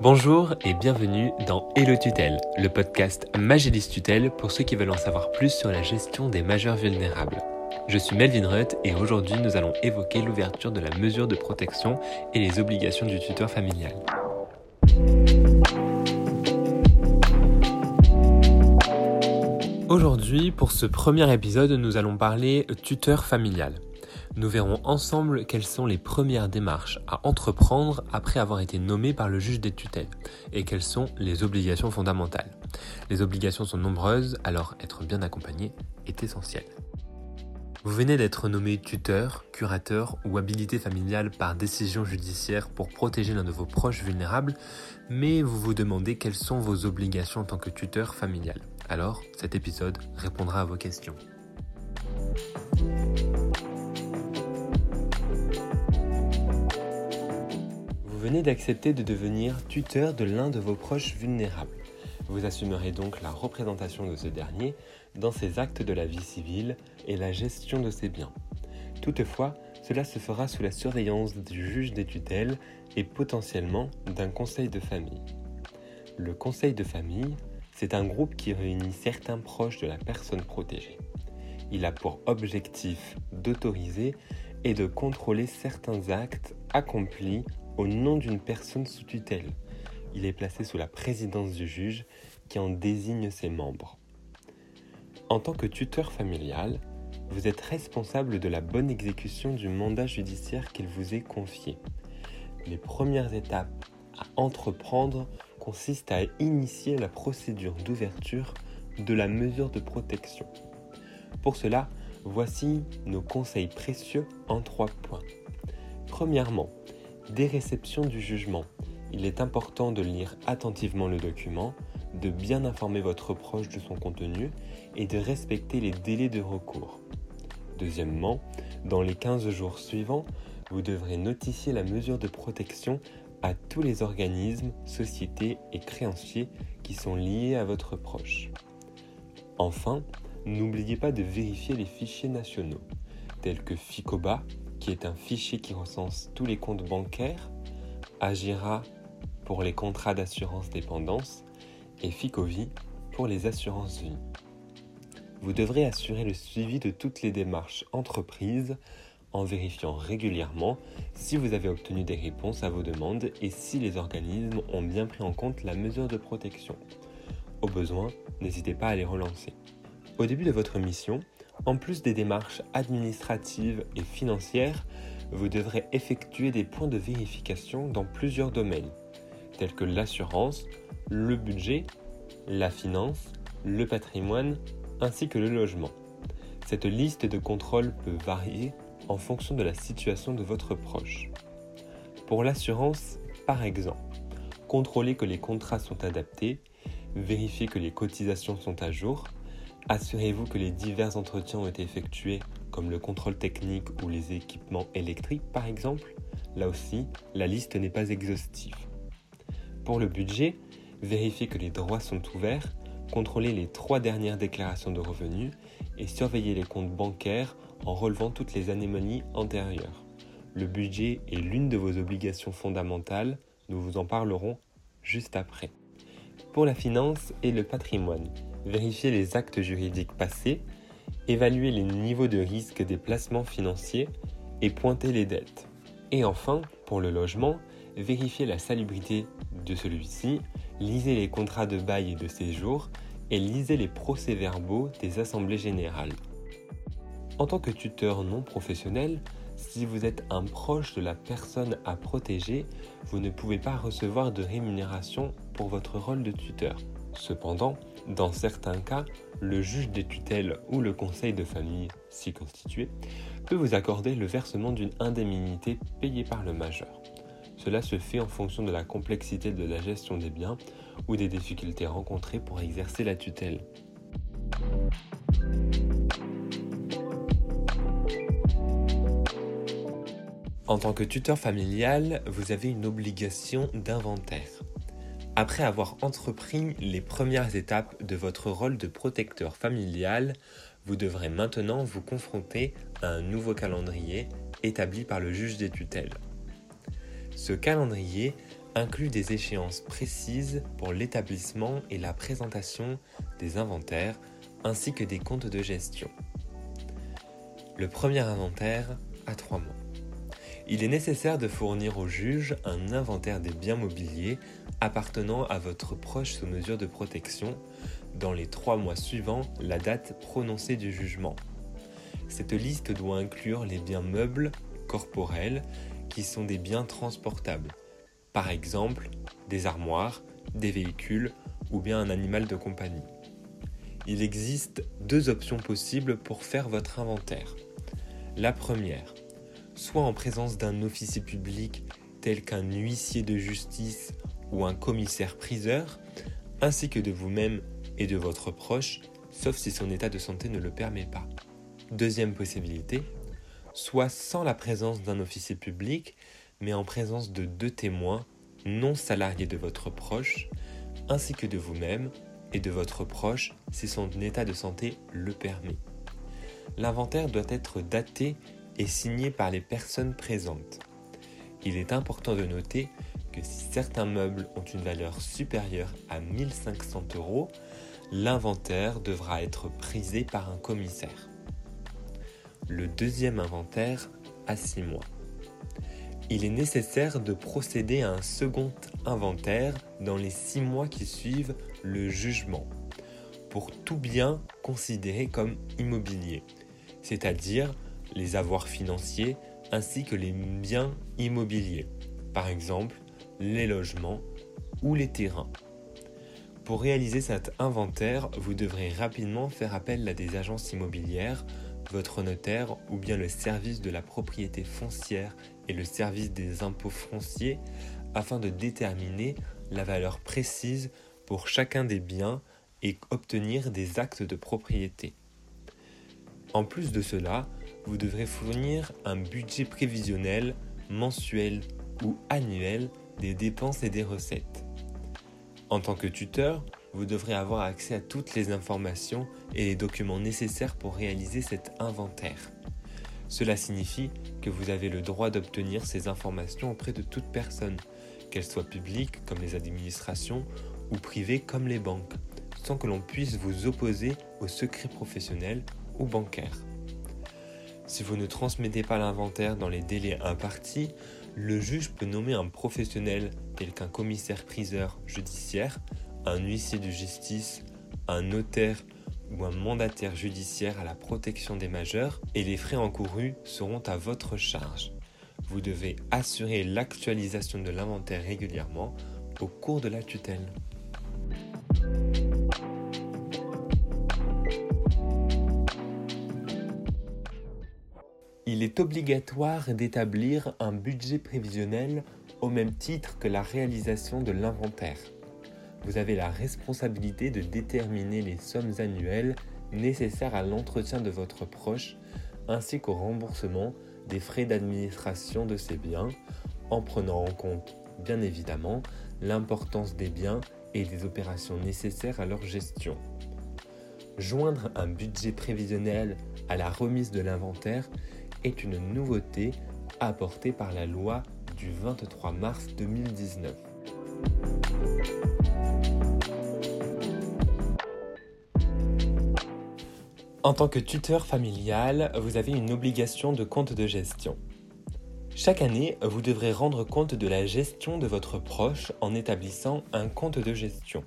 Bonjour et bienvenue dans Hello Tutelle, le podcast Magélis Tutelle pour ceux qui veulent en savoir plus sur la gestion des majeurs vulnérables. Je suis Melvin Rutt et aujourd'hui nous allons évoquer l'ouverture de la mesure de protection et les obligations du tuteur familial. Aujourd'hui, pour ce premier épisode, nous allons parler tuteur familial. Nous verrons ensemble quelles sont les premières démarches à entreprendre après avoir été nommé par le juge des tutelles et quelles sont les obligations fondamentales. Les obligations sont nombreuses, alors être bien accompagné est essentiel. Vous venez d'être nommé tuteur, curateur ou habilité familiale par décision judiciaire pour protéger l'un de vos proches vulnérables, mais vous vous demandez quelles sont vos obligations en tant que tuteur familial. Alors, cet épisode répondra à vos questions. Venez d'accepter de devenir tuteur de l'un de vos proches vulnérables. Vous assumerez donc la représentation de ce dernier dans ses actes de la vie civile et la gestion de ses biens. Toutefois, cela se fera sous la surveillance du juge des tutelles et potentiellement d'un conseil de famille. Le conseil de famille, c'est un groupe qui réunit certains proches de la personne protégée. Il a pour objectif d'autoriser et de contrôler certains actes accomplis au nom d'une personne sous tutelle. Il est placé sous la présidence du juge qui en désigne ses membres. En tant que tuteur familial, vous êtes responsable de la bonne exécution du mandat judiciaire qu'il vous est confié. Les premières étapes à entreprendre consistent à initier la procédure d'ouverture de la mesure de protection. Pour cela, voici nos conseils précieux en trois points. Premièrement, Dès réception du jugement, il est important de lire attentivement le document, de bien informer votre proche de son contenu et de respecter les délais de recours. Deuxièmement, dans les 15 jours suivants, vous devrez notifier la mesure de protection à tous les organismes, sociétés et créanciers qui sont liés à votre proche. Enfin, n'oubliez pas de vérifier les fichiers nationaux, tels que FICOBA, qui est un fichier qui recense tous les comptes bancaires, Agira pour les contrats d'assurance dépendance et Ficovi pour les assurances vie. Vous devrez assurer le suivi de toutes les démarches entreprises en vérifiant régulièrement si vous avez obtenu des réponses à vos demandes et si les organismes ont bien pris en compte la mesure de protection. Au besoin, n'hésitez pas à les relancer. Au début de votre mission, en plus des démarches administratives et financières, vous devrez effectuer des points de vérification dans plusieurs domaines, tels que l'assurance, le budget, la finance, le patrimoine ainsi que le logement. Cette liste de contrôles peut varier en fonction de la situation de votre proche. Pour l'assurance, par exemple, contrôlez que les contrats sont adaptés, vérifiez que les cotisations sont à jour, Assurez-vous que les divers entretiens ont été effectués, comme le contrôle technique ou les équipements électriques par exemple. Là aussi, la liste n'est pas exhaustive. Pour le budget, vérifiez que les droits sont ouverts, contrôlez les trois dernières déclarations de revenus et surveillez les comptes bancaires en relevant toutes les anomalies antérieures. Le budget est l'une de vos obligations fondamentales, nous vous en parlerons juste après. Pour la finance et le patrimoine, vérifier les actes juridiques passés, évaluer les niveaux de risque des placements financiers et pointer les dettes. Et enfin, pour le logement, vérifier la salubrité de celui-ci, lisez les contrats de bail et de séjour et lisez les procès-verbaux des assemblées générales. En tant que tuteur non professionnel, si vous êtes un proche de la personne à protéger, vous ne pouvez pas recevoir de rémunération pour votre rôle de tuteur. Cependant, dans certains cas, le juge des tutelles ou le conseil de famille, si constitué, peut vous accorder le versement d'une indemnité payée par le majeur. Cela se fait en fonction de la complexité de la gestion des biens ou des difficultés rencontrées pour exercer la tutelle. En tant que tuteur familial, vous avez une obligation d'inventaire. Après avoir entrepris les premières étapes de votre rôle de protecteur familial, vous devrez maintenant vous confronter à un nouveau calendrier établi par le juge des tutelles. Ce calendrier inclut des échéances précises pour l'établissement et la présentation des inventaires ainsi que des comptes de gestion. Le premier inventaire a trois mois. Il est nécessaire de fournir au juge un inventaire des biens mobiliers appartenant à votre proche sous mesure de protection dans les trois mois suivant la date prononcée du jugement. Cette liste doit inclure les biens meubles corporels qui sont des biens transportables, par exemple des armoires, des véhicules ou bien un animal de compagnie. Il existe deux options possibles pour faire votre inventaire. La première, soit en présence d'un officier public tel qu'un huissier de justice ou un commissaire priseur, ainsi que de vous-même et de votre proche, sauf si son état de santé ne le permet pas. Deuxième possibilité, soit sans la présence d'un officier public, mais en présence de deux témoins non salariés de votre proche, ainsi que de vous-même et de votre proche si son état de santé le permet. L'inventaire doit être daté et signé par les personnes présentes. Il est important de noter que si certains meubles ont une valeur supérieure à 1500 euros, l'inventaire devra être prisé par un commissaire. Le deuxième inventaire a 6 mois. Il est nécessaire de procéder à un second inventaire dans les 6 mois qui suivent le jugement pour tout bien considéré comme immobilier, c'est-à-dire les avoirs financiers ainsi que les biens immobiliers, par exemple les logements ou les terrains. Pour réaliser cet inventaire, vous devrez rapidement faire appel à des agences immobilières, votre notaire ou bien le service de la propriété foncière et le service des impôts fonciers afin de déterminer la valeur précise pour chacun des biens et obtenir des actes de propriété. En plus de cela, vous devrez fournir un budget prévisionnel mensuel ou annuel des dépenses et des recettes. En tant que tuteur, vous devrez avoir accès à toutes les informations et les documents nécessaires pour réaliser cet inventaire. Cela signifie que vous avez le droit d'obtenir ces informations auprès de toute personne, qu'elles soient publiques comme les administrations ou privées comme les banques, sans que l'on puisse vous opposer au secret professionnel ou bancaire. Si vous ne transmettez pas l'inventaire dans les délais impartis, le juge peut nommer un professionnel tel qu'un commissaire-priseur judiciaire, un huissier de justice, un notaire ou un mandataire judiciaire à la protection des majeurs et les frais encourus seront à votre charge. Vous devez assurer l'actualisation de l'inventaire régulièrement au cours de la tutelle. Il est obligatoire d'établir un budget prévisionnel au même titre que la réalisation de l'inventaire. Vous avez la responsabilité de déterminer les sommes annuelles nécessaires à l'entretien de votre proche ainsi qu'au remboursement des frais d'administration de ces biens en prenant en compte bien évidemment l'importance des biens et des opérations nécessaires à leur gestion. Joindre un budget prévisionnel à la remise de l'inventaire est une nouveauté apportée par la loi du 23 mars 2019. En tant que tuteur familial, vous avez une obligation de compte de gestion. Chaque année, vous devrez rendre compte de la gestion de votre proche en établissant un compte de gestion.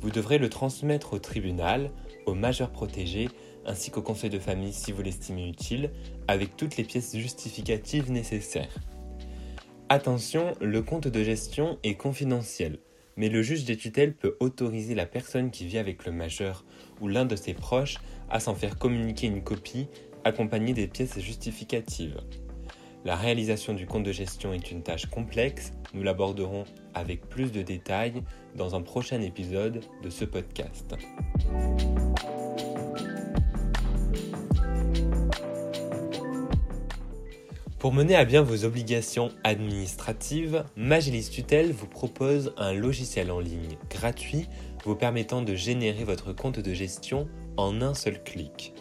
Vous devrez le transmettre au tribunal, au majeur protégé ainsi qu'au conseil de famille si vous l'estimez utile, avec toutes les pièces justificatives nécessaires. Attention, le compte de gestion est confidentiel, mais le juge des tutelles peut autoriser la personne qui vit avec le majeur ou l'un de ses proches à s'en faire communiquer une copie accompagnée des pièces justificatives. La réalisation du compte de gestion est une tâche complexe, nous l'aborderons avec plus de détails dans un prochain épisode de ce podcast. Pour mener à bien vos obligations administratives, Magilis Tutel vous propose un logiciel en ligne gratuit vous permettant de générer votre compte de gestion en un seul clic.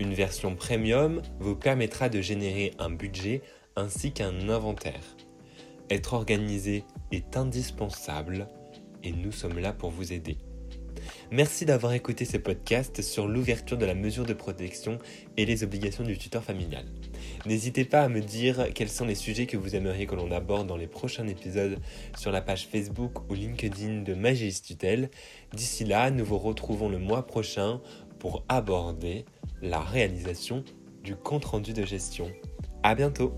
Une version premium vous permettra de générer un budget ainsi qu'un inventaire. Être organisé est indispensable et nous sommes là pour vous aider. Merci d'avoir écouté ce podcast sur l'ouverture de la mesure de protection et les obligations du tuteur familial. N'hésitez pas à me dire quels sont les sujets que vous aimeriez que l'on aborde dans les prochains épisodes sur la page Facebook ou LinkedIn de Magis Tutel. D'ici là, nous vous retrouvons le mois prochain pour aborder la réalisation du compte rendu de gestion. À bientôt!